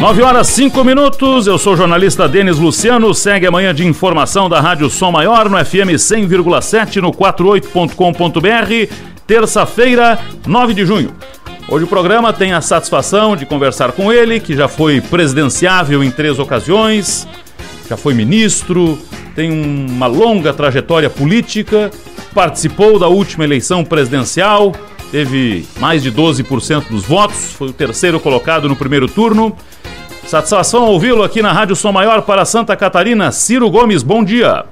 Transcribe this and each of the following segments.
9 horas 5 minutos, eu sou o jornalista Denis Luciano. Segue amanhã de informação da Rádio Som Maior no FM 100,7 no 48.com.br, terça-feira, 9 de junho. Hoje o programa tem a satisfação de conversar com ele, que já foi presidenciável em três ocasiões, já foi ministro, tem uma longa trajetória política, participou da última eleição presidencial, teve mais de 12% dos votos, foi o terceiro colocado no primeiro turno Satisfação ouvi-lo aqui na Rádio Som Maior para Santa Catarina. Ciro Gomes, bom dia.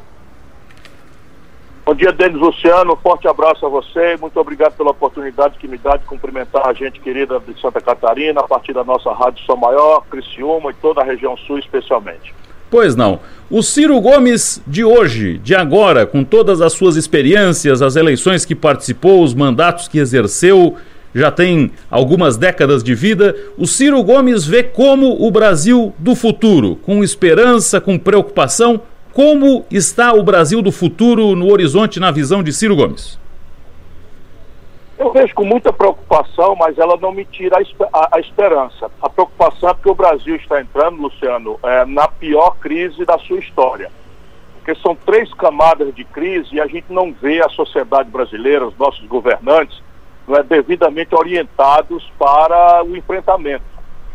Bom dia, Denis Luciano. Forte abraço a você. Muito obrigado pela oportunidade que me dá de cumprimentar a gente querida de Santa Catarina, a partir da nossa Rádio Som Maior, Criciúma e toda a região sul, especialmente. Pois não. O Ciro Gomes de hoje, de agora, com todas as suas experiências, as eleições que participou, os mandatos que exerceu, já tem algumas décadas de vida, o Ciro Gomes vê como o Brasil do futuro, com esperança, com preocupação. Como está o Brasil do futuro no horizonte, na visão de Ciro Gomes? Eu vejo com muita preocupação, mas ela não me tira a, esperança. A preocupação é porque o Brasil está entrando, Luciano, é, na pior crise da sua história. Porque são três camadas de crise e a gente não vê a sociedade brasileira, os nossos governantes, não é, devidamente orientados para o enfrentamento.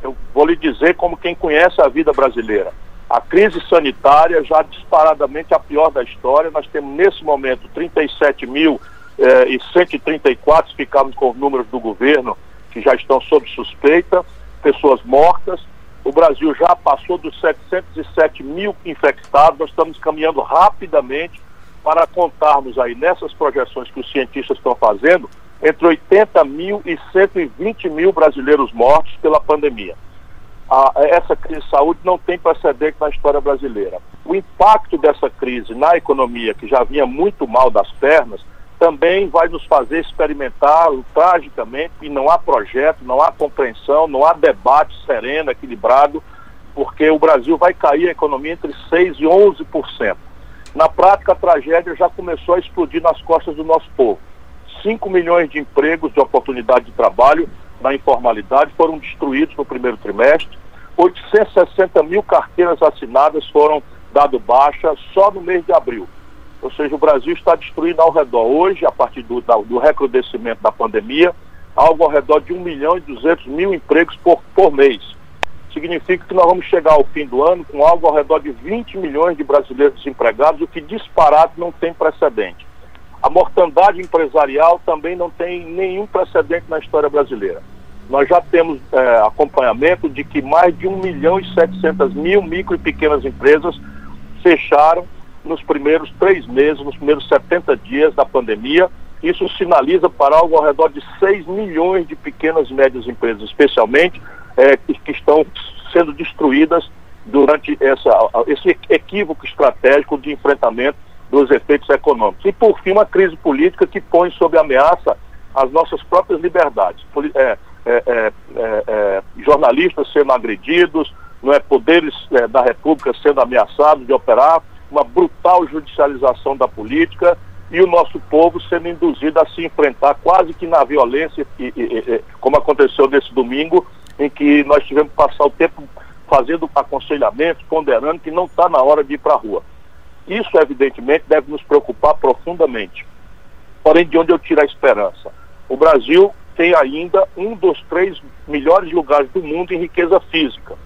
Eu vou lhe dizer como quem conhece a vida brasileira. A crise sanitária já disparadamente a pior da história. Nós temos nesse momento 37 mil eh, e 134, ficamos com os números do governo que já estão sob suspeita, pessoas mortas. O Brasil já passou dos 707 mil infectados. Nós estamos caminhando rapidamente para contarmos aí nessas projeções que os cientistas estão fazendo entre 80 mil e 120 mil brasileiros mortos pela pandemia. essa crise de saúde não tem precedente na história brasileira. O impacto dessa crise na economia, que já vinha muito mal das pernas, também vai nos fazer experimentar tragicamente e não há projeto, não há compreensão, não há debate sereno, equilibrado, porque o Brasil vai cair a economia entre 6% e 11%. Na prática, a tragédia já começou a explodir nas costas do nosso povo. 5 milhões de empregos de oportunidade de trabalho na informalidade foram destruídos no primeiro trimestre. 860 mil carteiras assinadas foram dado baixa só no mês de abril. Ou seja, o Brasil está destruindo ao redor hoje, a partir do, do recrudescimento da pandemia, algo ao redor de 1 milhão e 200 mil empregos por, por mês. Significa que nós vamos chegar ao fim do ano com algo ao redor de 20 milhões de brasileiros desempregados, o que disparado não tem precedente. A mortandade empresarial também não tem nenhum precedente na história brasileira. Nós já temos é, acompanhamento de que mais de 1 milhão e 700 mil micro e pequenas empresas fecharam nos primeiros três meses, nos primeiros 70 dias da pandemia. Isso sinaliza para algo ao redor de 6 milhões de pequenas e médias empresas, especialmente, é, que, que estão sendo destruídas durante essa, esse equívoco estratégico de enfrentamento dos efeitos econômicos. E, por fim, uma crise política que põe sob ameaça as nossas próprias liberdades. É, é, é, é, é jornalistas sendo agredidos, não é, poderes é, da República sendo ameaçados de operar, uma brutal judicialização da política e o nosso povo sendo induzido a se enfrentar quase que na violência, e, e, e, como aconteceu nesse domingo, em que nós tivemos que passar o tempo fazendo aconselhamento, ponderando que não está na hora de ir para a rua. Isso, evidentemente, deve nos preocupar profundamente. Porém, de onde eu tiro a esperança? O Brasil tem ainda um dos três melhores lugares do mundo em riqueza física.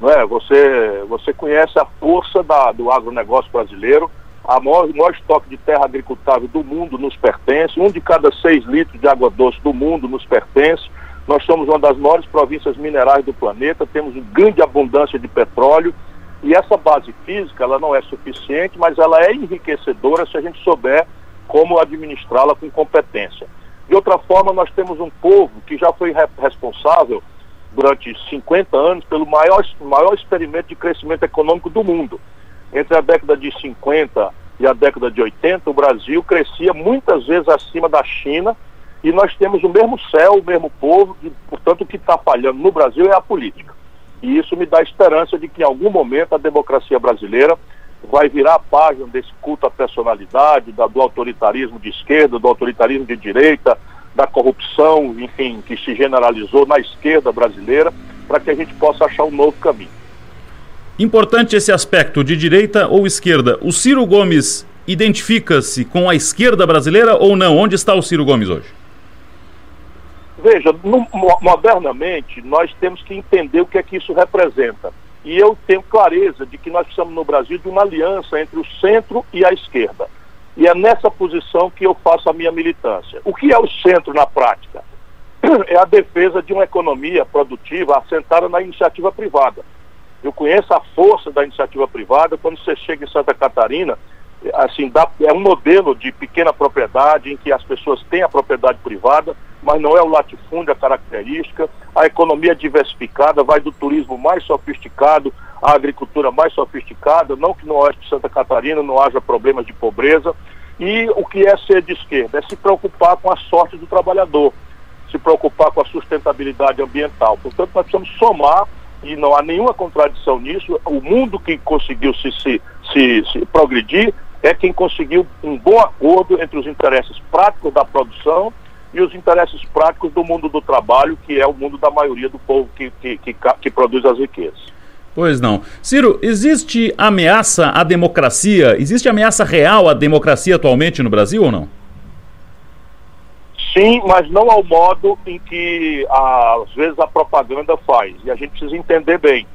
Não é? você, você conhece a força da, do agronegócio brasileiro, a maior, maior estoque de terra agricultável do mundo nos pertence, um de cada seis litros de água doce do mundo nos pertence. Nós somos uma das maiores províncias minerais do planeta, temos uma grande abundância de petróleo e essa base física, ela não é suficiente, mas ela é enriquecedora se a gente souber como administrá-la com competência. De outra forma, nós temos um povo que já foi responsável durante 50 anos pelo maior, maior experimento de crescimento econômico do mundo. Entre a década de 50 e a década de 80, o Brasil crescia muitas vezes acima da China e nós temos o mesmo céu, o mesmo povo, e, portanto, o que está falhando no Brasil é a política. E isso me dá esperança de que em algum momento a democracia brasileira vai virar a página desse culto à personalidade, da, do autoritarismo de esquerda, do autoritarismo de direita, da corrupção, enfim, que se generalizou na esquerda brasileira, para que a gente possa achar um novo caminho. Importante esse aspecto de direita ou esquerda. O Ciro Gomes identifica-se com a esquerda brasileira ou não? Onde está o Ciro Gomes hoje? Veja, no, modernamente, nós temos que entender o que é que isso representa. E eu tenho clareza de que nós precisamos no Brasil de uma aliança entre o centro e a esquerda. E é nessa posição que eu faço a minha militância. O que é o centro na prática? É a defesa de uma economia produtiva assentada na iniciativa privada. Eu conheço a força da iniciativa privada. Quando você chega em Santa Catarina, assim, dá, é um modelo de pequena propriedade em que as pessoas têm a propriedade privada, mas não é o latifúndio a característica. A economia diversificada vai do turismo mais sofisticado à agricultura mais sofisticada, não que no oeste de Santa Catarina não haja problemas de pobreza. E o que é ser de esquerda? É se preocupar com a sorte do trabalhador, se preocupar com a sustentabilidade ambiental. Portanto, nós precisamos somar e não há nenhuma contradição nisso. O mundo que conseguiu se, se, se, se progredir é quem conseguiu um bom acordo entre os interesses práticos da produção e os interesses práticos do mundo do trabalho, que é o mundo da maioria do povo que, que, que, que produz as riquezas. Pois não. Ciro, existe ameaça à democracia? Existe ameaça real à democracia atualmente no Brasil ou não? Sim, mas não ao modo em que às vezes a propaganda faz. E a gente precisa entender bem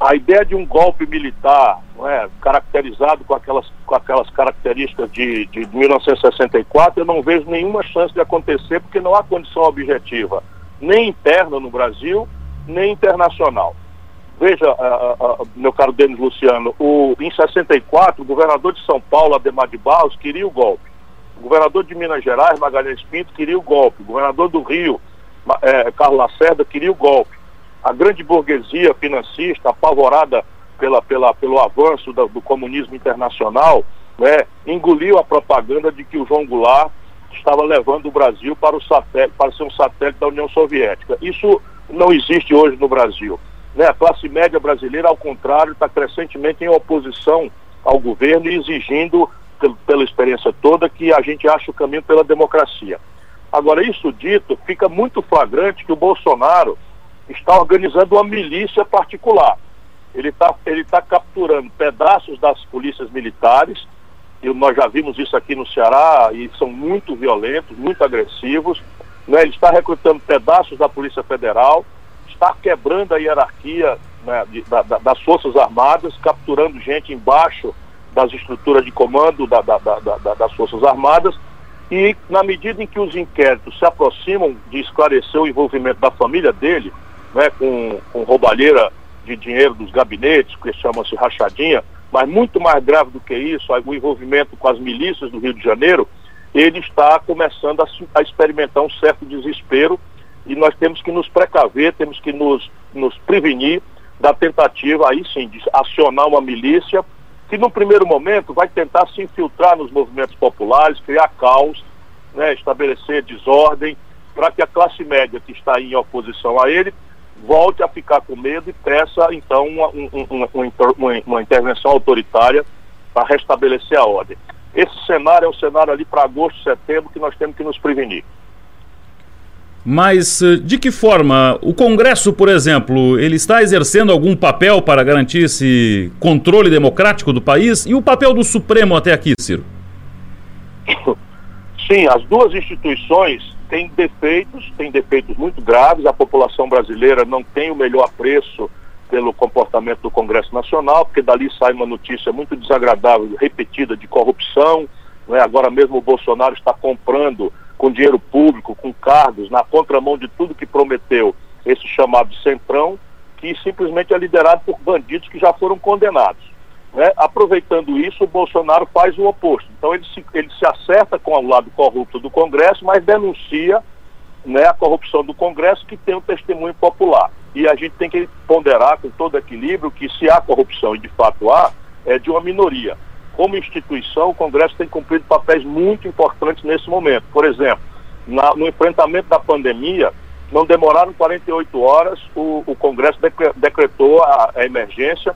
a ideia de um golpe militar, é, caracterizado com aquelas, com aquelas características de, de 1964, eu não vejo nenhuma chance de acontecer, porque não há condição objetiva, nem interna no Brasil, nem internacional. Veja, uh, uh, meu caro Denis Luciano, o, em 64, o governador de São Paulo, Ademar de Barros, queria o golpe. O governador de Minas Gerais, Magalhães Pinto, queria o golpe. O governador do Rio, eh, Carlos Lacerda, queria o golpe a grande burguesia financista, apavorada pela, pela, pelo avanço do, do comunismo internacional, né, engoliu a propaganda de que o João Goulart estava levando o Brasil para, o satélite, para ser um satélite da União Soviética. Isso não existe hoje no Brasil. Né? A classe média brasileira, ao contrário, está crescentemente em oposição ao governo e exigindo, pela experiência toda, que a gente ache o caminho pela democracia. Agora, isso dito, fica muito flagrante que o Bolsonaro está organizando uma milícia particular. Ele está ele tá capturando pedaços das polícias militares, e nós já vimos isso aqui no Ceará, e são muito violentos, muito agressivos. Né? Ele está recrutando pedaços da Polícia Federal, está quebrando a hierarquia né, de, da, da, das Forças Armadas, capturando gente embaixo das estruturas de comando da, das Forças Armadas. E na medida em que os inquéritos se aproximam de esclarecer o envolvimento da família dele, né, com, com roubalheira de dinheiro dos gabinetes, que chama-se rachadinha, mas muito mais grave do que isso, o envolvimento com as milícias do Rio de Janeiro, ele está começando a, a experimentar um certo desespero e nós temos que nos precaver, temos que nos, nos prevenir da tentativa, aí sim, de acionar uma milícia que, no primeiro momento, vai tentar se infiltrar nos movimentos populares, criar caos, né, estabelecer desordem, para que a classe média que está em oposição a ele volte a ficar com medo e peça, então, uma, uma, uma, uma intervenção autoritária para restabelecer a ordem. Esse cenário é um cenário ali para agosto, setembro, que nós temos que nos prevenir. Mas eh, de que forma o Congresso, por exemplo, ele está exercendo algum papel para garantir esse controle democrático do país? E o papel do Supremo até aqui, Ciro? Sim, as duas instituições tem defeitos, tem defeitos muito graves. A população brasileira não tem o melhor apreço pelo comportamento do Congresso Nacional, porque dali sai uma notícia muito desagradável, repetida, de corrupção. Né? Agora mesmo o Bolsonaro está comprando com dinheiro público, com cargos, na contramão de tudo que prometeu esse chamado Centrão, que simplesmente é liderado por bandidos que já foram condenados. Né? Aproveitando isso, o Bolsonaro faz o oposto. Então ele se, ele se acerta com o lado corrupto do Congresso, mas denuncia né, a corrupção do Congresso que tem um testemunho popular. E a gente tem que ponderar com todo equilíbrio que se há corrupção, e de fato há, é de uma minoria. Como instituição, o Congresso tem cumprido papéis muito importantes nesse momento. Por exemplo, na, no enfrentamento da pandemia, não demoraram 48 horas, o, o Congresso decretou a, a emergência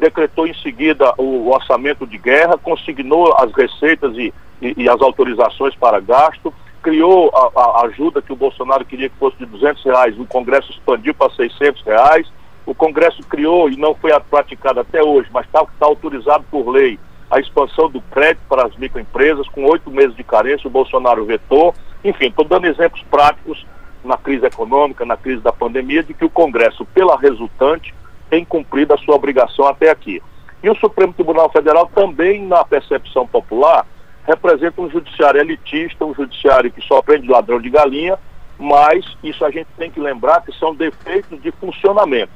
decretou em seguida o orçamento de guerra, consignou as receitas e, e, e as autorizações para gasto, criou a, a, ajuda que o Bolsonaro queria que fosse de 200 reais, o Congresso expandiu para 600 reais, o Congresso criou e não foi praticado até hoje, mas está tá autorizado por lei a expansão do crédito para as microempresas, com oito meses de carência, o Bolsonaro vetou. Enfim, estou dando exemplos práticos na crise econômica, na crise da pandemia, de que o Congresso, pela resultante, tem cumprido a sua obrigação até aqui. E o Supremo Tribunal Federal também, na percepção popular, representa um judiciário elitista, um judiciário que só prende ladrão de galinha, mas isso a gente tem que lembrar que são defeitos de funcionamento.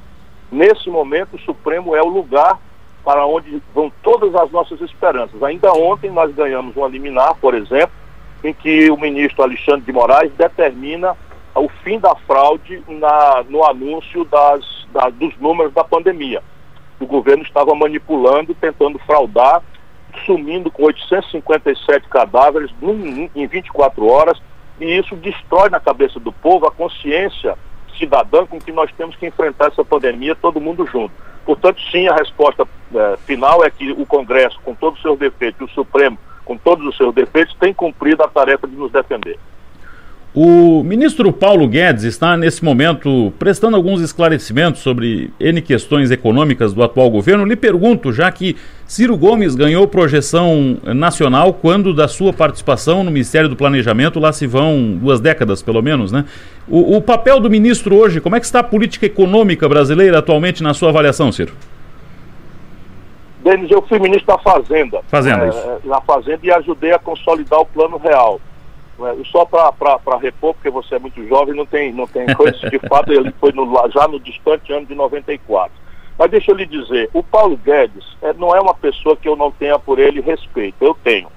Nesse momento, o Supremo é o lugar para onde vão todas as nossas esperanças. Ainda ontem nós ganhamos uma liminar, por exemplo, em que o ministro Alexandre de Moraes determina o fim da fraude na, no anúncio das, da, dos números da pandemia. O governo estava manipulando, tentando fraudar, sumindo com 857 cadáveres em 24 horas, e isso destrói na cabeça do povo a consciência cidadã com que nós temos que enfrentar essa pandemia todo mundo junto. Portanto, sim, a resposta é, final é que o Congresso, com todos os seus defeitos, e o Supremo, com todos os seus defeitos, tem cumprido a tarefa de nos defender. O ministro Paulo Guedes está, nesse momento, prestando alguns esclarecimentos sobre N questões econômicas do atual governo. Lhe pergunto, já que Ciro Gomes ganhou projeção nacional quando da sua participação no Ministério do Planejamento, lá se vão duas décadas, pelo menos, né? O, o papel do ministro hoje, como é que está a política econômica brasileira atualmente na sua avaliação, Ciro? Denis, eu fui ministro da Fazenda. Fazenda, é, isso. Na Fazenda e ajudei a consolidar o Plano Real. É, só para repor, porque você é muito jovem, não tem, não tem coisa. De fato, ele foi no, já no distante ano de 94. Mas deixa eu lhe dizer, o Paulo Guedes é, não é uma pessoa que eu não tenha por ele respeito, eu tenho.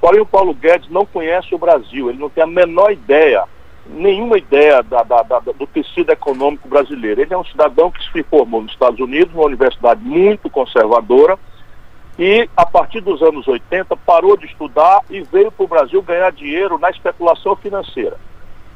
Porém, o Paulo Guedes não conhece o Brasil, ele não tem a menor ideia, nenhuma ideia da, da, da, do tecido econômico brasileiro. Ele é um cidadão que se formou nos Estados Unidos, numa universidade muito conservadora, e a partir dos anos 80 parou de estudar e veio para o Brasil ganhar dinheiro na especulação financeira.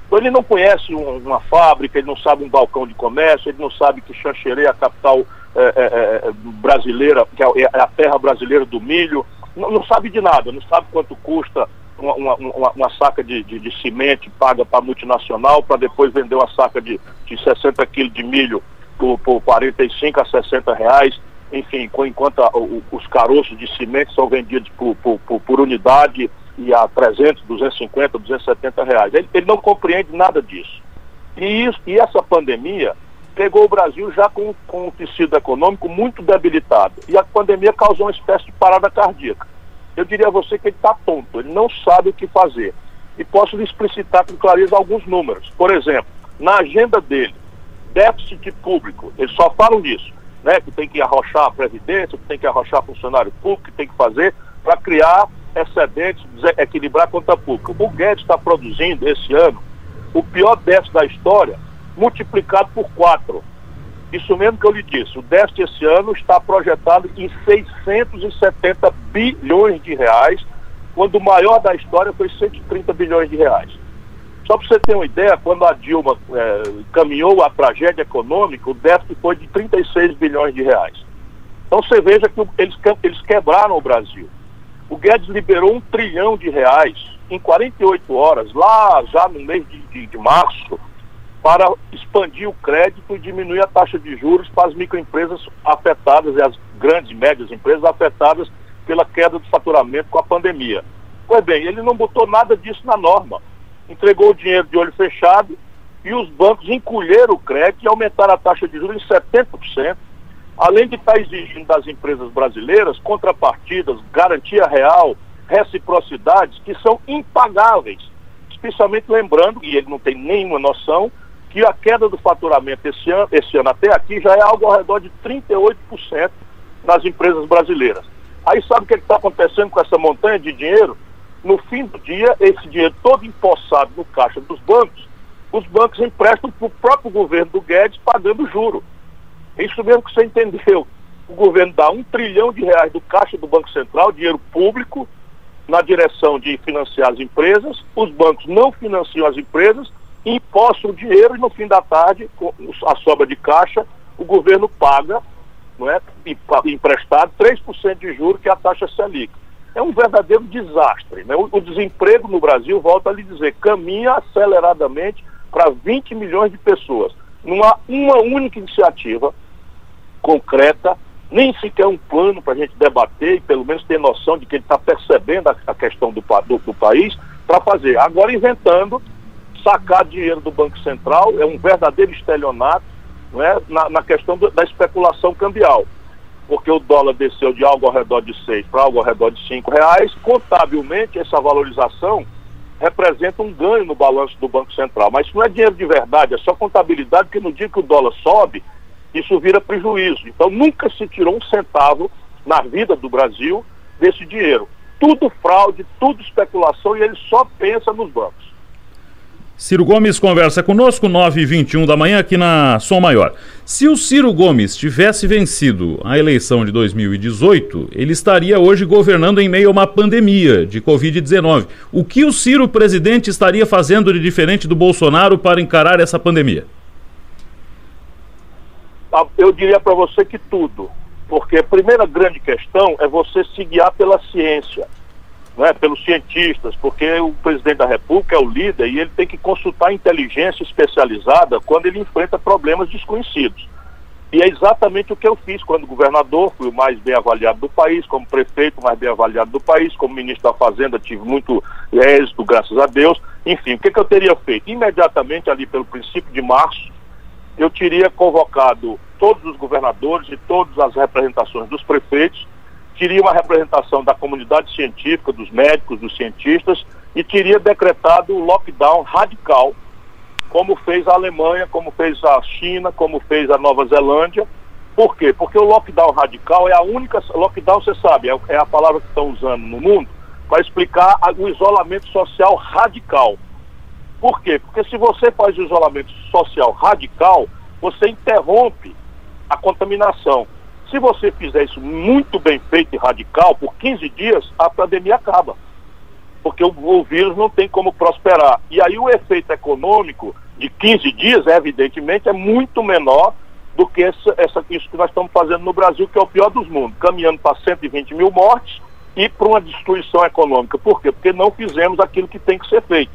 Então ele não conhece um, uma fábrica, ele não sabe um balcão de comércio, ele não sabe que Xanxerê é a capital é, é, é, brasileira, que é, é a terra brasileira do milho, não, não, sabe de nada, não sabe quanto custa uma, uma, uma saca de, de, de cimento paga para multinacional para depois vender uma saca de, de 60 quilos de milho por, por 45 a 60 reais enfim, enquanto a, o, os caroços de cimento são vendidos por, por, por, por, unidade e a 300, 250, 270 reais. Ele, ele não compreende nada disso. E, isso, e essa pandemia pegou o Brasil já com, com um tecido econômico muito debilitado. E a pandemia causou uma espécie de parada cardíaca. Eu diria a você que ele está tonto, ele não sabe o que fazer. E posso lhe explicitar com clareza alguns números. Por exemplo, na agenda dele, déficit público, eles só falam disso né, que tem que arrochar a Previdência, que tem que arrochar funcionário público, que tem que fazer para criar excedentes, equilibrar a conta pública. O Guedes está produzindo esse ano o pior déficit da história, multiplicado por quatro. Isso mesmo que eu lhe disse, o déficit esse ano está projetado em 670 bilhões de reais, quando o maior da história foi 130 bilhões de reais. Só para você ter uma ideia, quando a Dilma é, caminhou a tragédia econômica, o déficit foi de 36 bilhões de reais. Então você veja que eles, eles quebraram o Brasil. O Guedes liberou um trilhão de reais em 48 horas, lá já no mês de, de, de março, para expandir o crédito e diminuir a taxa de juros para as microempresas afetadas e as grandes e médias empresas afetadas pela queda do faturamento com a pandemia. Pois bem, ele não botou nada disso na norma entregou o dinheiro de olho fechado e os bancos encolheram o crédito e aumentaram a taxa de juros em 70%, além de estar exigindo das empresas brasileiras contrapartidas, garantia real, reciprocidades que são impagáveis. Especialmente lembrando, e ele não tem nenhuma noção, que a queda do faturamento esse ano, esse ano até aqui já é algo ao redor de 38% nas empresas brasileiras. Aí sabe o que é está acontecendo com essa montanha de dinheiro? no fim do dia, esse dinheiro todo empossado no caixa dos bancos, os bancos emprestam para o próprio governo do Guedes pagando juro. Isso mesmo que você entendeu. O governo dá um trilhão de reais do caixa do Banco Central, dinheiro público, na direção de financiar as empresas, os bancos não financiam as empresas, impostam o dinheiro e no fim da tarde, com a sobra de caixa, o governo paga, não é, emprestado 3% de juros, que é a taxa Selic. é um verdadeiro desastre. Né? O, o desemprego no Brasil, volto a lhe dizer, caminha aceleradamente para 20 milhões de pessoas. Não há uma única iniciativa concreta, nem sequer um plano para a gente debater e pelo menos ter noção de que ele está percebendo a, a, questão do, do, do país para fazer. Agora inventando sacar dinheiro do Banco Central, é um verdadeiro estelionato não é, na, na questão do, da especulação cambial. Porque o dólar desceu de algo ao redor de 6 para algo ao redor de 5 reais. Contabilmente, essa valorização representa um ganho no balanço do Banco Central. Mas isso não é dinheiro de verdade, é só contabilidade, porque no dia que o dólar sobe, isso vira prejuízo. Então nunca se tirou um centavo na vida do Brasil desse dinheiro. Tudo fraude, tudo especulação e ele só pensa nos bancos. Ciro Gomes conversa conosco, 9 e 21 da manhã, aqui na Som Maior. Se o Ciro Gomes tivesse vencido a eleição de 2018, ele estaria hoje governando em meio a uma pandemia de Covid-19. O que o Ciro presidente estaria fazendo de diferente do Bolsonaro para encarar essa pandemia? Ah, eu diria para você que tudo. Porque a primeira grande questão é você se guiar pela ciência né, pelos cientistas, porque o presidente da República é o líder e ele tem que consultar inteligência especializada quando ele enfrenta problemas desconhecidos. E é exatamente o que eu fiz quando governador, fui o mais bem avaliado do país, como prefeito, mais bem avaliado do país, como ministro da Fazenda, tive muito êxito, graças a Deus. Enfim, o que, que eu teria feito? Imediatamente, ali pelo princípio de março, eu teria convocado todos os governadores e todas as representações dos prefeitos teria uma representação da comunidade científica, dos médicos, dos cientistas, e teria decretado o lockdown radical, como fez a Alemanha, como fez a China, como fez a Nova Zelândia. Por quê? Porque o lockdown radical é a única. Lockdown, você sabe, é, é a palavra que estão usando no mundo para explicar o isolamento social radical. Por quê? Porque se você faz o isolamento social radical, você interrompe a contaminação. Se você fizer isso muito bem feito e radical, por 15 dias, a pandemia acaba. Porque o, o vírus não tem como prosperar. E aí o efeito econômico de 15 dias, evidentemente, é muito menor do que essa, essa, isso que nós estamos fazendo no Brasil, que é o pior dos mundos, caminhando para 120 mil mortes e para uma destruição econômica. Por quê? Porque não fizemos aquilo que tem que ser feito.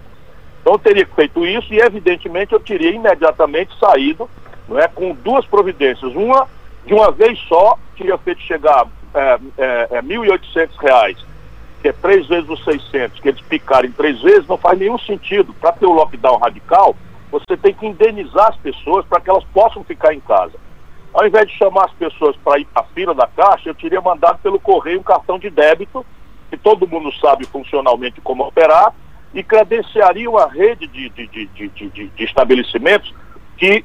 Então eu teria feito isso e, evidentemente, eu teria imediatamente saído não é, com duas providências. Uma de uma vez só, tinha feito chegar é, é, é, R$ 1.800, que é três vezes os 600, que eles picarem três vezes, não faz nenhum sentido. Para ter o lockdown radical, você tem que indenizar as pessoas para que elas possam ficar em casa. Ao invés de chamar as pessoas para ir para a fila da caixa, eu teria mandado pelo correio um cartão de débito, que todo mundo sabe funcionalmente como operar, e credenciaria uma rede de, de, de, de, de estabelecimentos que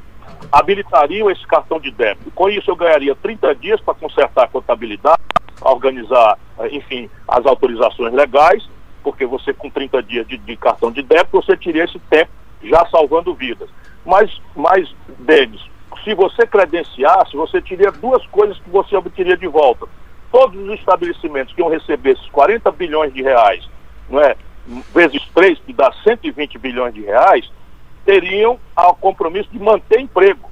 habilitariam esse cartão de débito. Com isso, eu ganharia 30 dias para consertar a contabilidade, organizar, eh, enfim, as autorizações legais, porque você, com 30 dias de, de cartão de débito, você teria esse tempo já salvando vidas. Mas, mas Denis, se você credenciasse, você teria duas coisas que você obteria de volta. Todos os estabelecimentos que iam receber esses 40 bilhões de reais, não é? vezes 3, que dá 120 bilhões de reais, teriam o compromisso de manter emprego.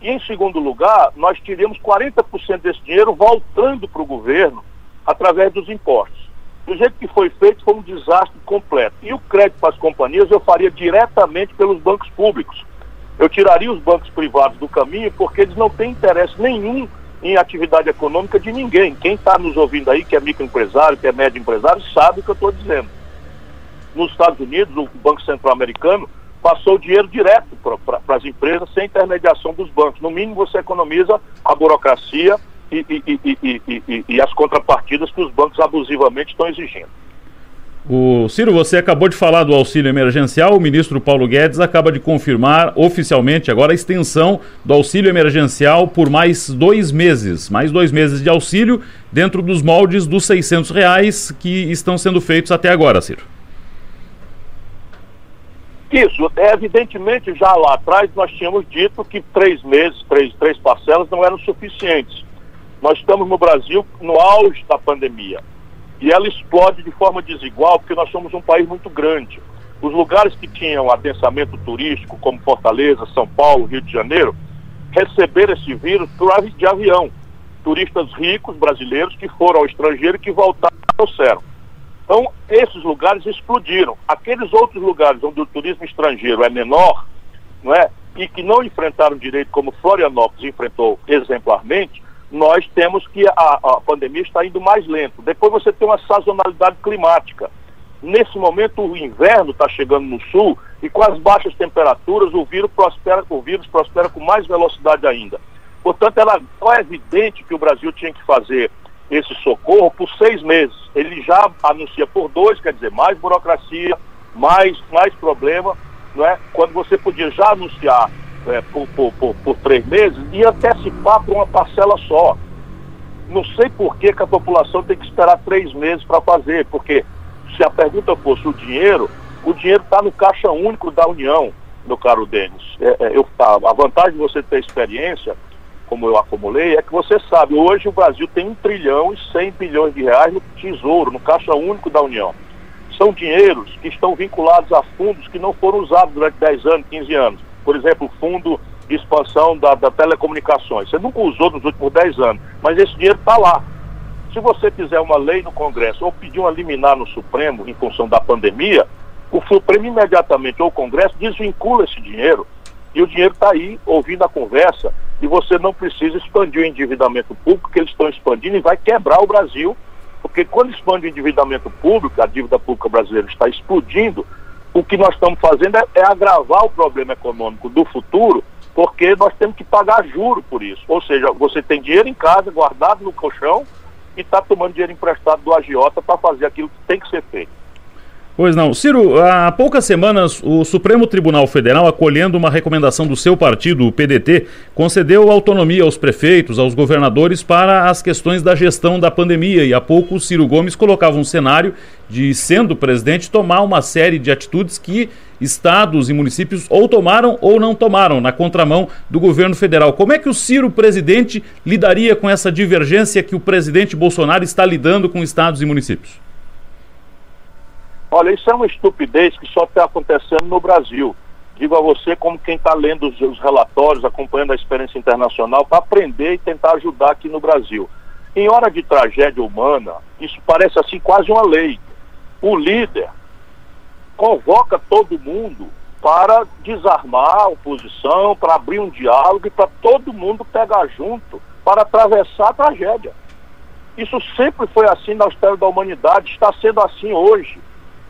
E, em segundo lugar, nós teríamos 40% desse dinheiro voltando para o governo através dos impostos. Do jeito que foi feito, foi um desastre completo. E o crédito para as companhias eu faria diretamente pelos bancos públicos. Eu tiraria os bancos privados do caminho porque eles não têm interesse nenhum em atividade econômica de ninguém. Quem está nos ouvindo aí, que é microempresário, que é médio empresário, sabe o que eu estou dizendo. Nos Estados Unidos, o Banco Central Americano passou o dinheiro direto para as empresas sem intermediação dos bancos. No mínimo você economiza a burocracia e, e, e, e, as contrapartidas que os bancos abusivamente estão exigindo. O Ciro, você acabou de falar do auxílio emergencial. O ministro Paulo Guedes acaba de confirmar oficialmente agora a extensão do auxílio emergencial por mais dois meses. Mais dois meses de auxílio dentro dos moldes dos 600 reais que estão sendo feitos até agora, Ciro. Isso, evidentemente, já lá atrás nós tínhamos dito que três meses, três, três parcelas não eram suficientes. Nós estamos no Brasil no auge da pandemia. E ela explode de forma desigual, porque nós somos um país muito grande. Os lugares que tinham adensamento turístico, como Fortaleza, São Paulo, Rio de Janeiro, receberam esse vírus de avião. Turistas ricos brasileiros que foram ao estrangeiro e que voltaram e trouxeram. Então, esses lugares explodiram. Aqueles outros lugares onde o turismo estrangeiro é menor, não é? E que não enfrentaram direito como Florianópolis enfrentou exemplarmente, nós temos que a, a pandemia está indo mais lento. Depois você tem uma sazonalidade climática. Nesse momento o inverno está chegando no sul e com as baixas temperaturas o vírus prospera, o vírus prospera com mais velocidade ainda. Portanto, era é evidente que o Brasil tinha que fazer esse socorro por seis meses. Ele já anuncia por dois, quer dizer, mais burocracia, mais, mais problema, não é? Quando você podia já anunciar é, por, por, por, por, três meses e antecipar para uma parcela só. Não sei por que, que a população tem que esperar três meses para fazer, porque se a pergunta fosse o dinheiro, o dinheiro está no caixa único da União, meu caro Denis. É, é, eu, a, a vantagem de você ter experiência, como eu acumulei, é que você sabe, hoje o Brasil tem 1 trilhão e 100 bilhões de reais no tesouro, no caixa único da União. São dinheiros que estão vinculados a fundos que não foram usados durante 10 anos, 15 anos por exemplo, o fundo de expansão da, da telecomunicações. Você nunca usou nos últimos 10 anos, mas esse dinheiro está lá. Se você fizer uma lei no Congresso ou pedir uma liminar no Supremo em função da pandemia, o Supremo imediatamente ou o Congresso desvincula esse dinheiro e o dinheiro está aí ouvindo a conversa e você não precisa expandir o endividamento público que eles estão expandindo e vai quebrar o Brasil, porque quando expande o endividamento público, a dívida pública brasileira está explodindo, o que nós estamos fazendo é, é, agravar o problema econômico do futuro, porque nós temos que pagar juro por isso. Ou seja, você tem dinheiro em casa, guardado no colchão, e está tomando dinheiro emprestado do agiota para fazer aquilo que tem que ser feito. Pois não. Ciro, há poucas semanas, o Supremo Tribunal Federal, acolhendo uma recomendação do seu partido, o PDT, concedeu autonomia aos prefeitos, aos governadores para as questões da gestão da pandemia. E há pouco, o Ciro Gomes colocava um cenário de, sendo presidente, tomar uma série de atitudes que estados e municípios ou tomaram ou não tomaram, na contramão do governo federal. Como é que o Ciro, presidente, lidaria com essa divergência que o presidente Bolsonaro está lidando com estados e municípios? Olha, isso é uma estupidez que só está acontecendo no Brasil. Digo a você, como quem está lendo os, os, relatórios, acompanhando a experiência internacional, para aprender e tentar ajudar aqui no Brasil. Em hora de tragédia humana, isso parece assim quase uma lei. O líder convoca todo mundo para desarmar a oposição, para abrir um diálogo e para todo mundo pegar junto para atravessar a tragédia. Isso sempre foi assim na história da humanidade, está sendo assim hoje.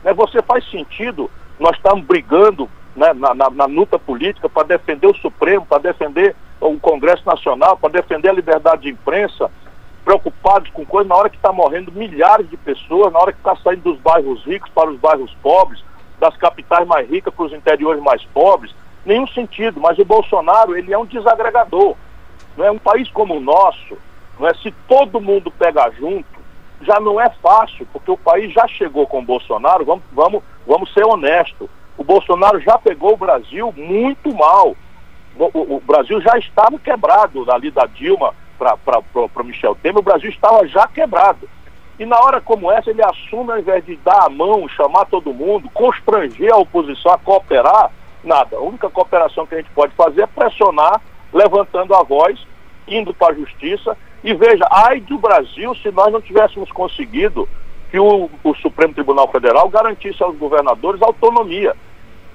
Né? Você faz sentido, nós estamos brigando né, na, na, na luta política para defender o Supremo, para defender o Congresso Nacional, para defender a liberdade de imprensa, preocupados com coisas, na hora que está morrendo milhares de pessoas, na hora que está saindo dos bairros ricos para os bairros pobres, das capitais mais ricas para os interiores mais pobres, nenhum sentido. Mas o Bolsonaro, ele é um desagregador. Não é um país como o nosso, não é se todo mundo pegar junto, já não é fácil, porque o país já chegou com o Bolsonaro, vamos, vamos, vamos ser honestos. O Bolsonaro já pegou o Brasil muito mal. O, o, Brasil já estava quebrado ali da Dilma para Michel Temer, o Brasil estava já quebrado. E na hora como essa, ele assume, ao invés de dar a mão, chamar todo mundo, constranger a oposição a cooperar, nada. A única cooperação que a gente pode fazer é pressionar, levantando a voz, indo para a justiça e veja, ai do Brasil se nós não tivéssemos conseguido que o, o Supremo Tribunal Federal garantisse aos governadores autonomia.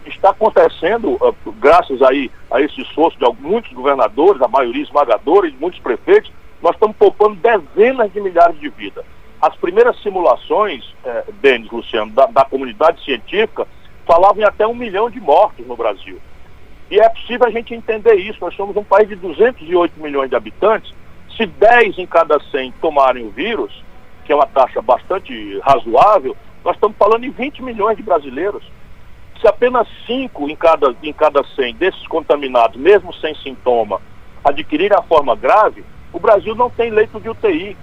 Está acontecendo, uh, graças aí a esse esforço de muitos governadores, a maioria esmagadora e muitos prefeitos, nós estamos poupando dezenas de milhares de vidas. As primeiras simulações, eh, Denis, Luciano, da, da comunidade científica, falavam em até um milhão de mortos no Brasil. E é possível a gente entender isso. Nós somos um país de 208 milhões de habitantes se 10 em cada 100 tomarem o vírus, que é uma taxa bastante razoável, nós estamos falando em 20 milhões de brasileiros. Se apenas 5 em cada, em cada 100 desses contaminados, mesmo sem sintoma, adquirirem a forma grave, o Brasil não tem leito de UTI.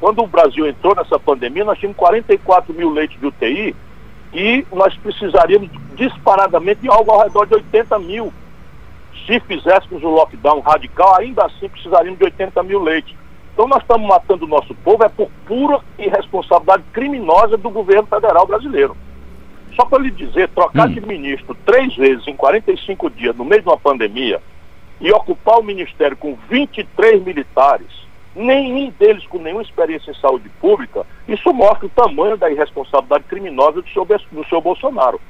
Quando o Brasil entrou nessa pandemia, nós tínhamos 44 mil leitos de UTI e nós precisaríamos disparadamente de algo ao redor de 80 mil se fizéssemos o um lockdown radical, ainda assim precisaríamos de 80 mil leitos. Então nós estamos matando o nosso povo é por pura irresponsabilidade criminosa do governo federal brasileiro. Só para lhe dizer, trocar hum. de ministro três vezes em 45 dias no meio de uma pandemia e ocupar o ministério com 23 militares, nenhum deles com nenhuma experiência em saúde pública, isso mostra o tamanho da irresponsabilidade criminosa do seu, do seu Bolsonaro.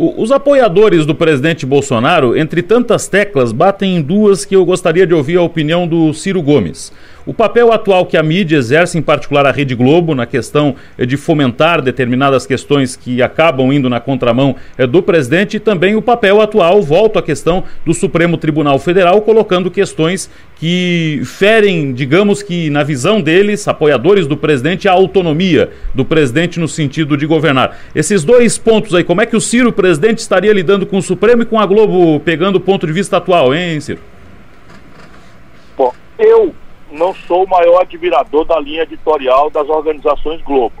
Os apoiadores do presidente Bolsonaro, entre tantas teclas, batem em duas que eu gostaria de ouvir a opinião do Ciro Gomes. O papel atual que a mídia exerce, em particular a Rede Globo, na questão eh, de fomentar determinadas questões que acabam indo na contramão eh, do presidente, e também o papel atual, volto à questão do Supremo Tribunal Federal, colocando questões que ferem, digamos que na visão deles, apoiadores do presidente, a autonomia do presidente no sentido de governar. Esses dois pontos aí, como é que o Ciro, presidente, estaria lidando com o Supremo e com a Globo, pegando o ponto de vista atual, hein, Ciro? Bom, eu não sou o maior admirador da linha editorial das organizações Globo.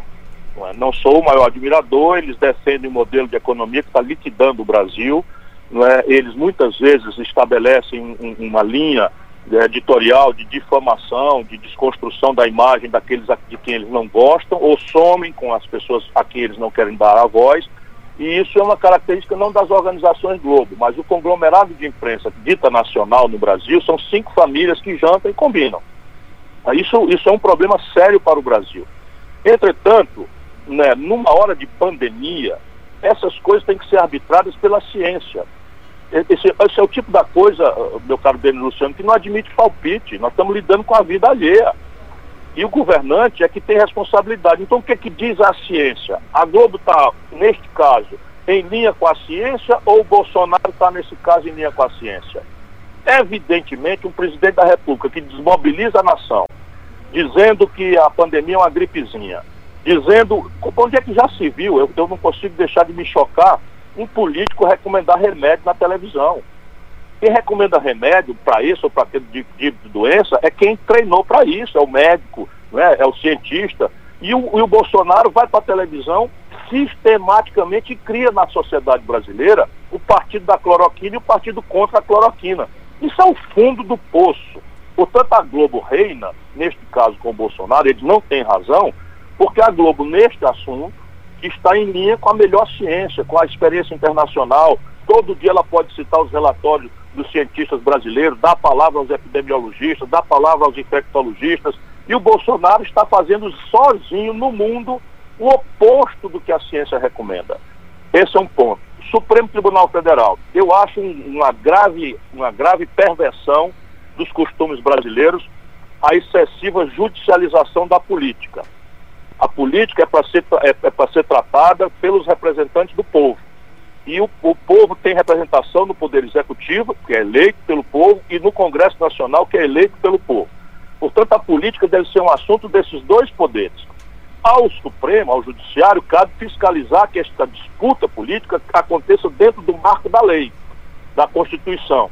Não, é? não sou o maior admirador, eles defendem um modelo de economia que está liquidando o Brasil. É? Eles muitas vezes estabelecem um, uma linha é, editorial de difamação, de desconstrução da imagem daqueles de quem eles não gostam, ou somem com as pessoas a quem eles não querem dar a voz. E isso é uma característica não das organizações Globo, mas o conglomerado de imprensa dita nacional no Brasil são cinco famílias que jantam e combinam. Isso, isso é um problema sério para o Brasil. Entretanto, né, numa hora de pandemia, essas coisas têm que ser arbitradas pela ciência. Esse, esse é o tipo da coisa, meu caro Denis Luciano, que não admite palpite. Nós estamos lidando com a vida alheia. E o governante é que tem responsabilidade. Então, o que, é que diz a ciência? A Globo está, neste caso, em linha com a ciência ou o Bolsonaro está, nesse caso, em linha com a ciência? Evidentemente, um presidente da República que desmobiliza a nação, dizendo que a pandemia é uma gripezinha, dizendo. Onde é que já se viu? Eu, eu não consigo deixar de me chocar um político recomendar remédio na televisão. Quem recomenda remédio para isso ou para aquele tipo de doença é quem treinou para isso, é o médico, né? é o cientista. E o, e o Bolsonaro vai para a televisão sistematicamente cria na sociedade brasileira o partido da cloroquina e o partido contra a cloroquina. Isso é o fundo do poço. Portanto, a Globo reina, neste caso com o Bolsonaro, ele não tem razão, porque a Globo, neste assunto, está em linha com a melhor ciência, com a experiência internacional. Todo dia ela pode citar os relatórios dos cientistas brasileiros, dar palavra aos epidemiologistas, dar palavra aos infectologistas. E o Bolsonaro está fazendo sozinho no mundo o oposto do que a ciência recomenda. Esse é um ponto. Supremo Tribunal Federal, eu acho uma grave, uma grave perversão dos costumes brasileiros a excessiva judicialização da política. A política é para ser, é, é ser tratada pelos representantes do povo. E o, o povo tem representação no Poder Executivo, que é eleito pelo povo, e no Congresso Nacional, que é eleito pelo povo. Portanto, a política deve ser um assunto desses dois poderes ao Supremo, ao Judiciário, cabe fiscalizar que esta disputa política aconteça dentro do marco da lei, da Constituição.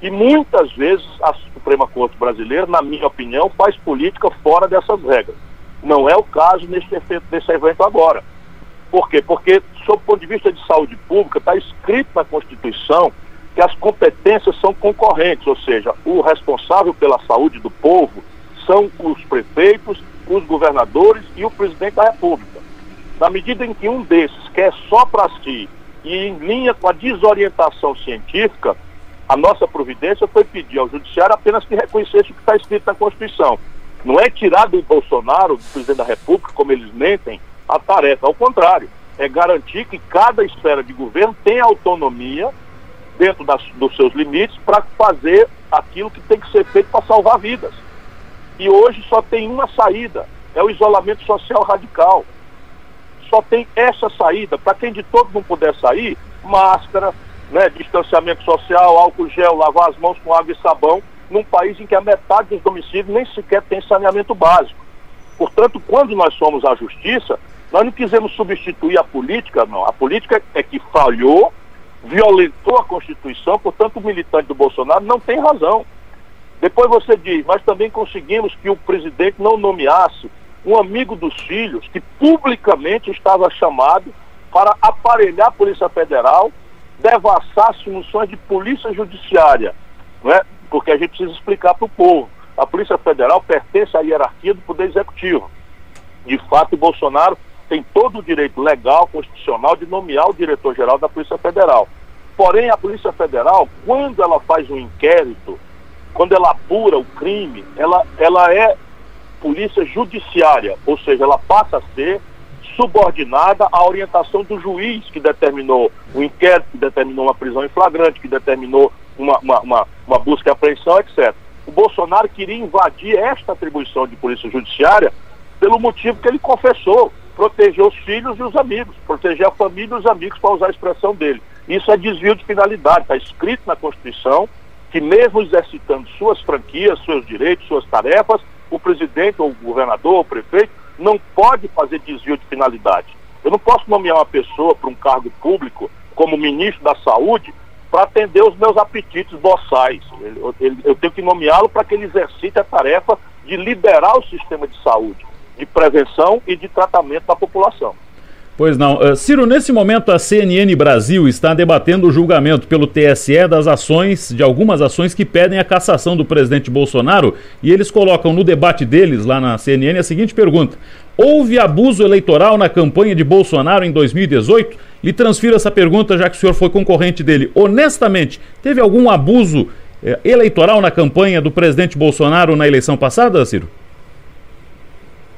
E muitas vezes a Suprema Corte Brasileira, na minha opinião, faz política fora dessas regras. Não é o caso neste evento, nesse evento agora. Por quê? Porque, sob o ponto de vista de saúde pública, está escrito na Constituição que as competências são concorrentes, ou seja, o responsável pela saúde do povo são os prefeitos os governadores e o presidente da República. Na medida em que um desses quer só para si e em linha com a desorientação científica, a nossa providência foi pedir ao Judiciário apenas que reconhecesse o que está escrito na Constituição. Não é tirar do Bolsonaro, do presidente da República, como eles mentem, a tarefa. Ao contrário, é garantir que cada esfera de governo tem autonomia dentro das, dos seus limites para fazer aquilo que tem que ser feito para salvar vidas. E hoje só tem uma saída, é o isolamento social radical. Só tem essa saída. Para quem de todo não puder sair, máscara, né, distanciamento social, álcool gel, lavar as mãos com água e sabão, num país em que a metade dos domicílios nem sequer tem saneamento básico. Portanto, quando nós somos a justiça, nós não quisemos substituir a política, não. A política é que falhou, violentou a Constituição, portanto, o militante do Bolsonaro não tem razão. Depois você diz, mas também conseguimos que o presidente não nomeasse um amigo dos filhos que publicamente estava chamado para aparelhar a Polícia Federal, devassar as funções de polícia judiciária, não é? porque a gente precisa explicar para o povo. A Polícia Federal pertence à hierarquia do Poder Executivo. De fato, o Bolsonaro tem todo o direito legal, constitucional, de nomear o diretor-geral da Polícia Federal. Porém, a Polícia Federal, quando ela faz um inquérito quando ela apura o crime, ela, ela é polícia judiciária, ou seja, ela passa a ser subordinada à orientação do juiz que determinou o inquérito, que determinou uma prisão em flagrante, que determinou uma, uma, uma, uma busca e apreensão, etc. O Bolsonaro queria invadir esta atribuição de polícia judiciária pelo motivo que ele confessou, proteger os filhos e os amigos, proteger a família e os amigos, para usar a expressão dele. Isso é desvio de finalidade, está escrito na Constituição que mesmo exercitando suas franquias, seus direitos, suas tarefas, o presidente ou o governador ou o prefeito não pode fazer desvio de finalidade. Eu não posso nomear uma pessoa para um cargo público como ministro da Saúde para atender os meus apetites boçais. Eu, eu, eu tenho que nomeá-lo para que ele exercite a tarefa de liberar o sistema de saúde, de prevenção e de tratamento da população. Pois não. Uh, Ciro, nesse momento a CNN Brasil está debatendo o julgamento pelo TSE das ações, de algumas ações que pedem a cassação do presidente Bolsonaro, e eles colocam no debate deles lá na CNN a seguinte pergunta: Houve abuso eleitoral na campanha de Bolsonaro em 2018? Lhe transfiro essa pergunta, já que o senhor foi concorrente dele. Honestamente, teve algum abuso eh, eleitoral na campanha do presidente Bolsonaro na eleição passada, Ciro?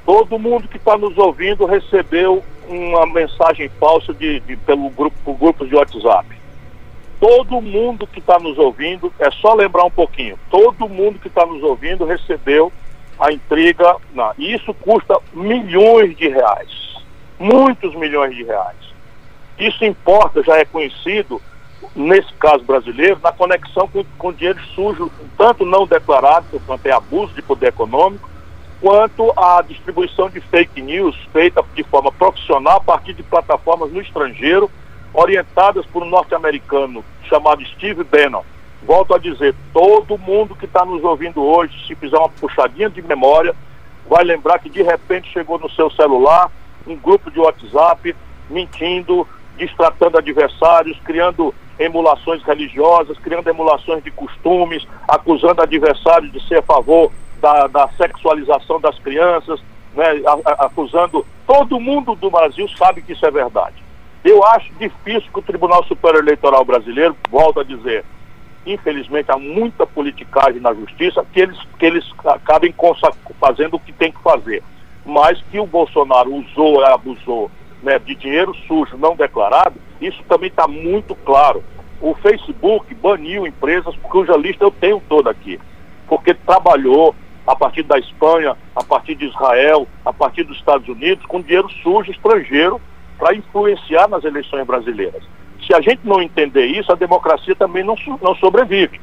Todo mundo que está nos ouvindo recebeu uma mensagem falsa de, de pelo grupo, por grupos de WhatsApp. Todo mundo que está nos ouvindo, é só lembrar um pouquinho, todo mundo que está nos ouvindo recebeu a intriga. Não, e isso custa milhões de reais. Muitos milhões de reais. Isso importa, já é conhecido, nesse caso brasileiro, na conexão com, com dinheiro sujo, tanto não declarado, quanto é abuso de poder econômico, quanto à distribuição de fake news feita de forma profissional a partir de plataformas no estrangeiro, orientadas por um norte-americano chamado Steve Bannon. Volto a dizer, todo mundo que está nos ouvindo hoje, se fizer uma puxadinha de memória, vai lembrar que de repente chegou no seu celular um grupo de WhatsApp mentindo, distratando adversários, criando emulações religiosas, criando emulações de costumes, acusando adversários de ser a favor da, da sexualização das crianças, né, acusando. Todo mundo do Brasil sabe que isso é verdade. Eu acho difícil que o Tribunal Superior Eleitoral Brasileiro, volto a dizer, infelizmente há muita politicagem na justiça, que eles, que eles acabem fazendo o que tem que fazer. Mas que o Bolsonaro usou, abusou né, de dinheiro sujo não declarado, isso também está muito claro. O Facebook baniu empresas cuja lista eu tenho toda aqui, porque trabalhou, a partir da Espanha, a partir de Israel, a partir dos Estados Unidos, com dinheiro sujo estrangeiro para influenciar nas eleições brasileiras. Se a gente não entender isso, a democracia também não, não sobrevive.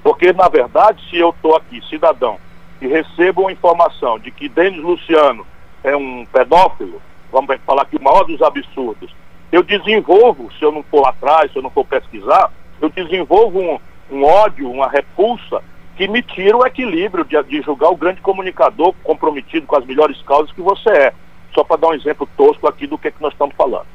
Porque, na verdade, se eu estou aqui, cidadão, e recebo uma informação de que Denis Luciano é um pedófilo, vamos falar aqui o maior dos absurdos, eu desenvolvo, se eu não for atrás, se eu não for pesquisar, eu desenvolvo um, um ódio, uma repulsa que me tira o equilíbrio de, de julgar o grande comunicador comprometido com as melhores causas que você é. Só para dar um exemplo tosco aqui do que, é que nós estamos falando.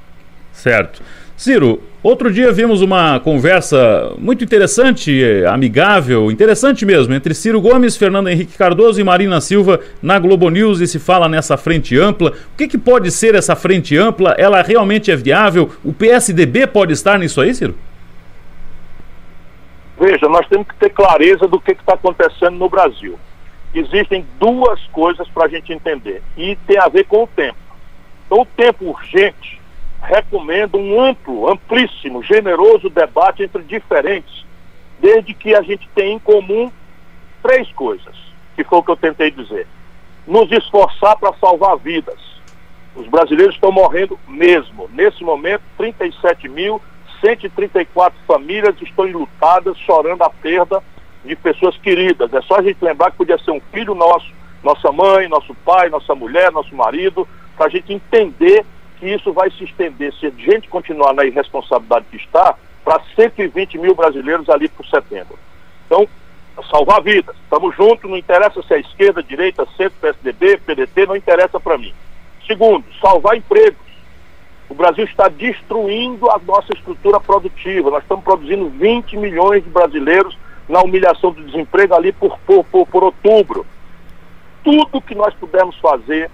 Certo. Ciro, outro dia vimos uma conversa muito interessante, amigável, interessante mesmo, entre Ciro Gomes, Fernando Henrique Cardoso e Marina Silva na Globo News e se fala nessa frente ampla. O que, que pode ser essa frente ampla? Ela realmente é viável? O PSDB pode estar nisso aí, Ciro? Veja, nós temos que ter clareza do que está acontecendo no Brasil. Existem duas coisas para a gente entender e tem a ver com o tempo. Então, o tempo urgente recomenda um amplo, amplíssimo, generoso debate entre diferentes, desde que a gente tenha em comum três coisas, que foi o que eu tentei dizer. Nos esforçar para salvar vidas. Os brasileiros estão morrendo mesmo. Nesse momento, 37 mil 134 famílias estão enlutadas, chorando a perda de pessoas queridas. É só a gente lembrar que podia ser um filho nosso, nossa mãe, nosso pai, nossa mulher, nosso marido, para a gente entender que isso vai se estender, se a gente continuar na irresponsabilidade que está, para 120 mil brasileiros ali por setembro. Então, salvar vidas. Estamos juntos, não interessa se é esquerda, direita, centro, PSDB, PDT, não interessa para mim. Segundo, salvar empregos. O Brasil está destruindo a nossa estrutura produtiva. Nós estamos produzindo 20 milhões de brasileiros na humilhação do desemprego ali por, por, por, por outubro. Tudo que nós pudermos fazer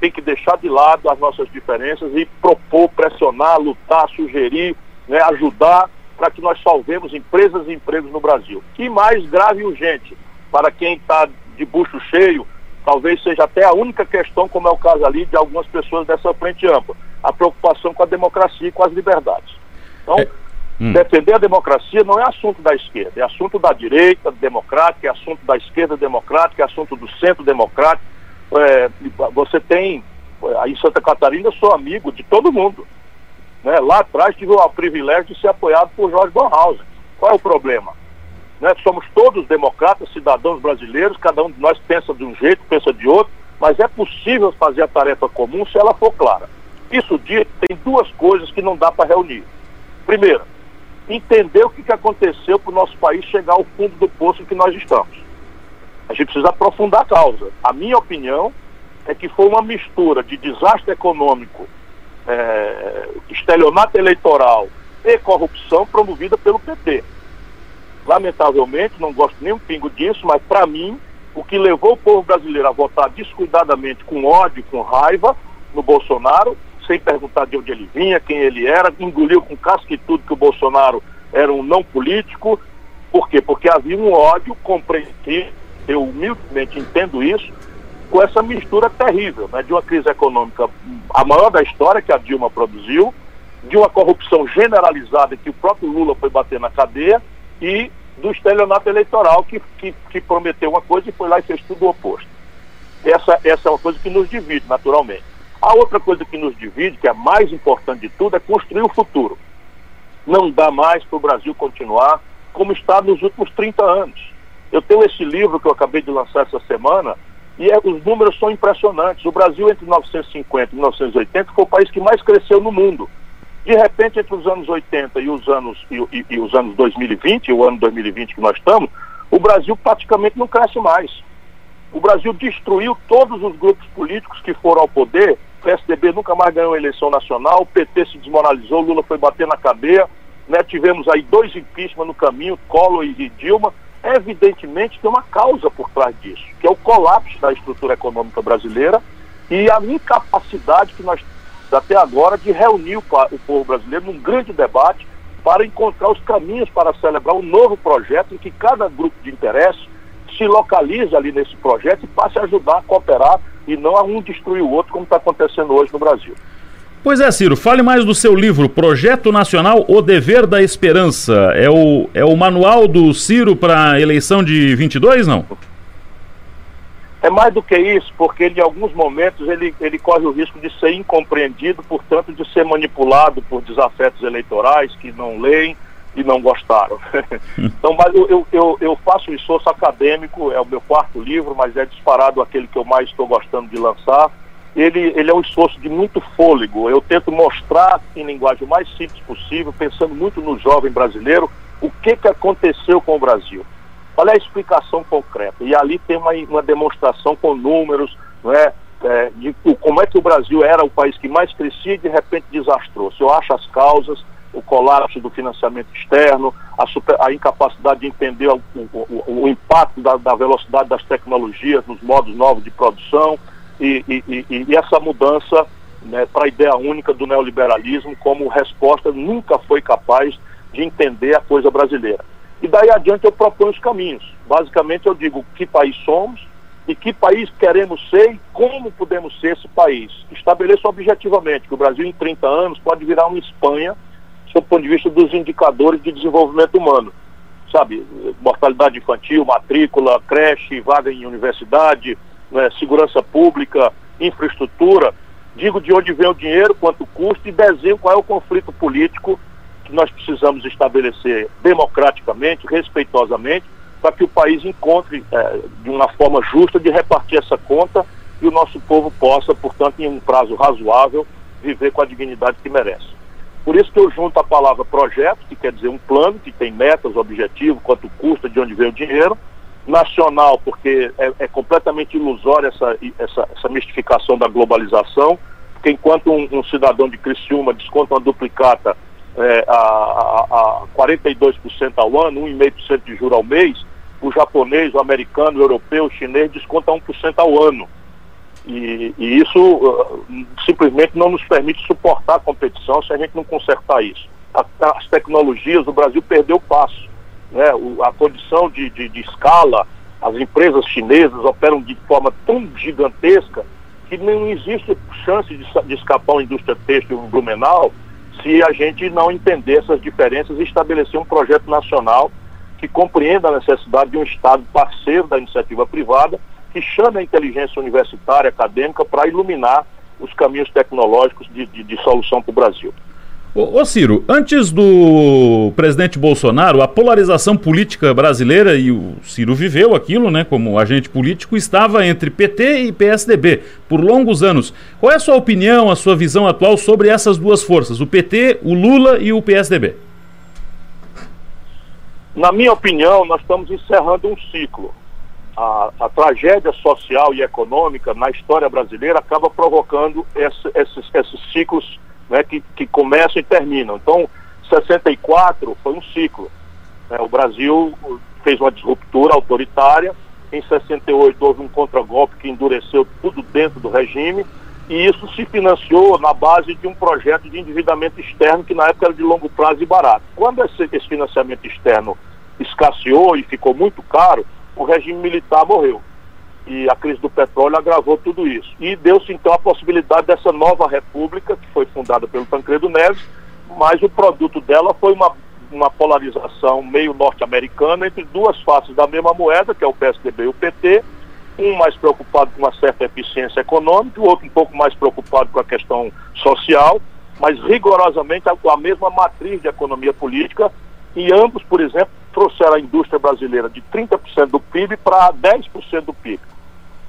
tem que deixar de lado as nossas diferenças e propor, pressionar, lutar, sugerir, né, ajudar para que nós salvemos empresas e empregos no Brasil. E mais grave e urgente, para quem está de bucho cheio, talvez seja até a única questão, como é o caso ali de algumas pessoas dessa frente ampla, a preocupação com a democracia e com as liberdades. Então, é. hum. defender a democracia não é assunto da esquerda, é assunto da direita democrática, é assunto da esquerda democrática, é assunto do centro democrático. É, você tem, aí em Santa Catarina, eu sou amigo de todo mundo. Né? Lá atrás tive o privilégio de ser apoiado por Jorge Bonhausen. Qual é o problema? Né? Somos todos democratas, cidadãos brasileiros, cada um de nós pensa de um jeito, pensa de outro, mas é possível fazer a tarefa comum se ela for clara. Isso dito, tem duas coisas que não dá para reunir. Primeiro, entender o que, que aconteceu para o nosso país chegar ao fundo do poço em que nós estamos. A gente precisa aprofundar a causa. A minha opinião é que foi uma mistura de desastre econômico é, estelionato eleitoral e corrupção promovida pelo PT. Lamentavelmente, não gosto nem um pingo disso, mas para mim, o que levou o povo brasileiro a votar descuidadamente, com ódio, com raiva, no Bolsonaro, sem perguntar de onde ele vinha, quem ele era, engoliu com casca e tudo que o Bolsonaro era um não político. Por quê? Porque havia um ódio compreensivo, eu humildemente entendo isso, com essa mistura terrível né, de uma crise econômica, a maior da história que a Dilma produziu, de uma corrupção generalizada que o próprio Lula foi bater na cadeia e do estelionato eleitoral que, que, que prometeu uma coisa e foi lá e fez tudo o oposto. Essa, essa é uma coisa que nos divide, naturalmente. A outra coisa que nos divide, que é a mais importante de tudo, é construir o futuro. Não dá mais para o Brasil continuar como está nos últimos 30 anos. Eu tenho esse livro que eu acabei de lançar essa semana, e é, os números são impressionantes. O Brasil, entre 1950 e 1980, foi o país que mais cresceu no mundo. De repente, entre os anos 80 e os anos, e, e, e os anos 2020, o ano 2020 que nós estamos, o Brasil praticamente não cresce mais. O Brasil destruiu todos os grupos políticos que foram ao poder. PSDB nunca mais ganhou eleição nacional, o PT se desmoralizou, Lula foi bater na cadeia. Né? Tivemos aí dois impeachment no caminho, Collor e Dilma evidentemente tem uma causa por trás disso, que é o colapso da estrutura econômica brasileira e a incapacidade que nós até agora de reunir o, o povo brasileiro num grande debate para encontrar os caminhos para celebrar um novo projeto em que cada grupo de interesse se localize ali nesse projeto e passe a ajudar a cooperar e não um destruir o outro, como está acontecendo hoje no Brasil. Pois é, Ciro, fale mais do seu livro, Projeto Nacional O Dever da Esperança. É o, é o manual do Ciro para a eleição de 22, não? É mais do que isso, porque ele, em alguns momentos ele, ele corre o risco de ser incompreendido, portanto, de ser manipulado por desafetos eleitorais que não leem e não gostaram. então, mas eu, eu, eu faço um esforço acadêmico, é o meu quarto livro, mas é disparado aquele que eu mais estou gostando de lançar ele, ele é um esforço de muito fôlego. Eu tento mostrar em linguagem o mais simples possível, pensando muito no jovem brasileiro, o que, que aconteceu com o Brasil. Qual é a explicação concreta? E ali tem uma, uma demonstração com números, não é? É, de como é que o Brasil era o país que mais crescia e de repente desastrou. Se eu acho as causas, o colapso do financiamento externo, a, super, a incapacidade de entender o, o, o impacto da, da, velocidade das tecnologias nos modos novos de produção, e, e, e essa mudança né, para a ideia única do neoliberalismo como resposta nunca foi capaz de entender a coisa brasileira. E daí adiante eu proponho os caminhos. Basicamente eu digo que país somos e que país queremos ser e como podemos ser esse país. Estabeleço objetivamente que o Brasil em 30 anos pode virar uma Espanha sob o ponto de vista dos indicadores de desenvolvimento humano. Sabe, mortalidade infantil, matrícula, creche, vaga em universidade, né, segurança pública, infraestrutura, digo de onde vem o dinheiro, quanto custa e desenho qual é o conflito político que nós precisamos estabelecer democraticamente, respeitosamente, para que o país encontre é, de uma forma justa de repartir essa conta e o nosso povo possa, portanto, em um prazo razoável, viver com a dignidade que merece. Por isso que eu junto a palavra projeto, que quer dizer um plano, que tem metas, objetivos, quanto custa, de onde vem o dinheiro, nacional, porque é, é completamente ilusória essa, essa, essa, mistificação da globalização, porque enquanto um, um cidadão de Criciúma desconta uma duplicata é, a, a, a 42% ao ano, 1,5% de juro ao mês, o japonês, o americano, o europeu, o chinês desconta 1% ao ano. E, e isso uh, simplesmente não nos permite suportar a competição se a gente não consertar isso. as tecnologias, o Brasil perdeu o passo. Né? O, a condição de, de, de escala, as empresas chinesas operam de forma tão gigantesca que não existe chance de, de escapar uma indústria têxtil Blumenau se a gente não entender essas diferenças e estabelecer um projeto nacional que compreenda a necessidade de um Estado parceiro da iniciativa privada, que chame a inteligência universitária, acadêmica, para iluminar os caminhos tecnológicos de, de, de solução para o Brasil. Ô, ô, Ciro, antes do presidente Bolsonaro, a polarização política brasileira, e o Ciro viveu aquilo, né, como agente político, estava entre PT e PSDB por longos anos. Qual é a sua opinião, a sua visão atual sobre essas duas forças, o PT, o Lula e o PSDB? Na minha opinião, nós estamos encerrando um ciclo. A, a tragédia social e econômica na história brasileira acaba provocando esse, esses, esses ciclos né, que, que começam e terminam. Então, 64 foi um ciclo. Né? O Brasil fez uma disruptura autoritária. Em 68 houve um contragolpe que endureceu tudo dentro do regime e isso se financiou na base de um projeto de endividamento externo que na época era de longo prazo e barato. Quando esse, esse financiamento externo escasseou e ficou muito caro, o regime militar morreu e a crise do petróleo agravou tudo isso. E deu-se então a possibilidade dessa nova república, que foi fundada pelo Tancredo Neves, mas o produto dela foi uma, uma polarização meio norte-americana entre duas faces da mesma moeda, que é o PSDB e o PT, um mais preocupado com uma certa eficiência econômica, o outro um pouco mais preocupado com a questão social, mas rigorosamente a, a mesma matriz de economia política, e ambos, por exemplo, trouxeram a indústria brasileira de 30% do PIB para 10% do PIB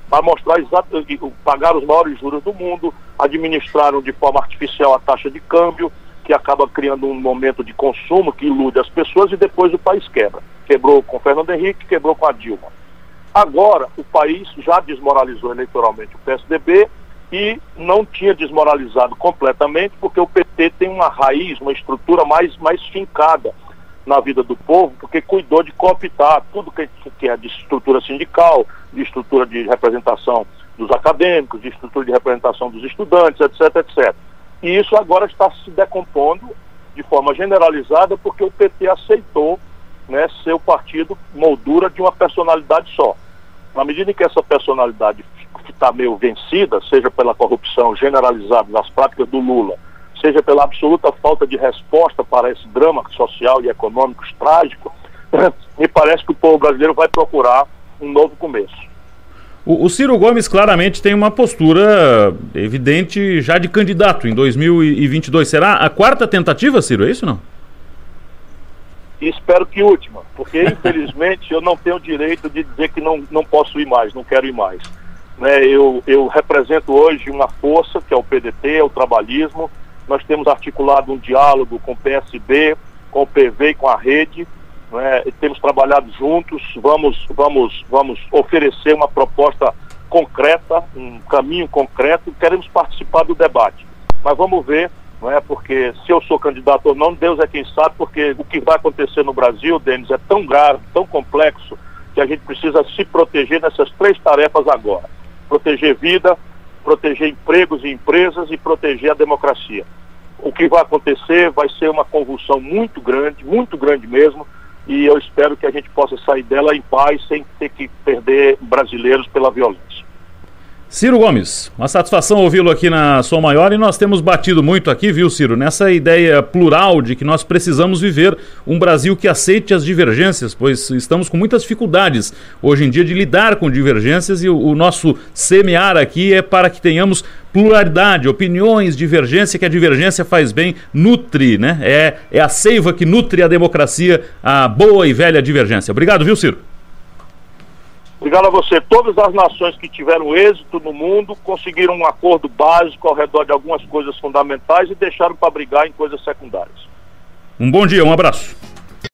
para mostrar exatamente, pagar os maiores juros do mundo, administraram de forma artificial a taxa de câmbio, que acaba criando um momento de consumo que ilude as pessoas e depois o país quebra. Quebrou com Fernando Henrique, quebrou com a Dilma. Agora, o país já desmoralizou eleitoralmente o PSDB e não tinha desmoralizado completamente, porque o PT tem uma raiz, uma estrutura mais, mais fincada na vida do povo, porque cuidou de cooptar tudo que é de estrutura sindical, de estrutura de representação dos acadêmicos, de estrutura de representação dos estudantes, etc, etc. E isso agora está se decompondo de forma generalizada porque o PT aceitou né, ser o partido moldura de uma personalidade só. Na medida em que essa personalidade está meio vencida, seja pela corrupção generalizada nas práticas do Lula, seja pela absoluta falta de resposta para esse drama social e econômico trágico, me parece que o povo brasileiro vai procurar um novo começo. O, o, Ciro Gomes claramente tem uma postura evidente já de candidato em 2022. Será a quarta tentativa, Ciro? É isso não? espero que última, porque infelizmente eu não tenho o direito de dizer que não, não posso ir mais, não quero ir mais. Né, eu, eu represento hoje uma força que é o PDT, é o trabalhismo, nós temos articulado um diálogo com o PSB, com o PV e com a rede. Né? Temos trabalhado juntos, vamos, vamos, vamos oferecer uma proposta concreta, um caminho concreto, queremos participar do debate. Mas vamos ver, é? porque se eu sou candidato ou não, Deus é quem sabe, porque o que vai acontecer no Brasil, Denis, é tão grave, tão complexo, que a gente precisa se proteger nessas três tarefas agora. Proteger vida, proteger empregos e empresas e proteger a democracia. O que vai acontecer vai ser uma convulsão muito grande, muito grande mesmo, e eu espero que a gente possa sair dela em paz sem ter que perder brasileiros pela violência. Ciro Gomes, uma satisfação ouvi-lo aqui na Som Maior e nós temos batido muito aqui, viu, Ciro, nessa ideia plural de que nós precisamos viver um Brasil que aceite as divergências, pois estamos com muitas dificuldades hoje em dia de lidar com divergências e o, o nosso semear aqui é para que tenhamos pluralidade, opiniões, divergência, que a divergência faz bem, nutre, né? É, é a seiva que nutre a democracia, a boa e velha divergência. Obrigado, viu, Ciro? Obrigado a você. Todas as nações que tiveram êxito no mundo conseguiram um acordo básico ao redor de algumas coisas fundamentais e deixaram para brigar em coisas secundárias. Um bom dia, um abraço.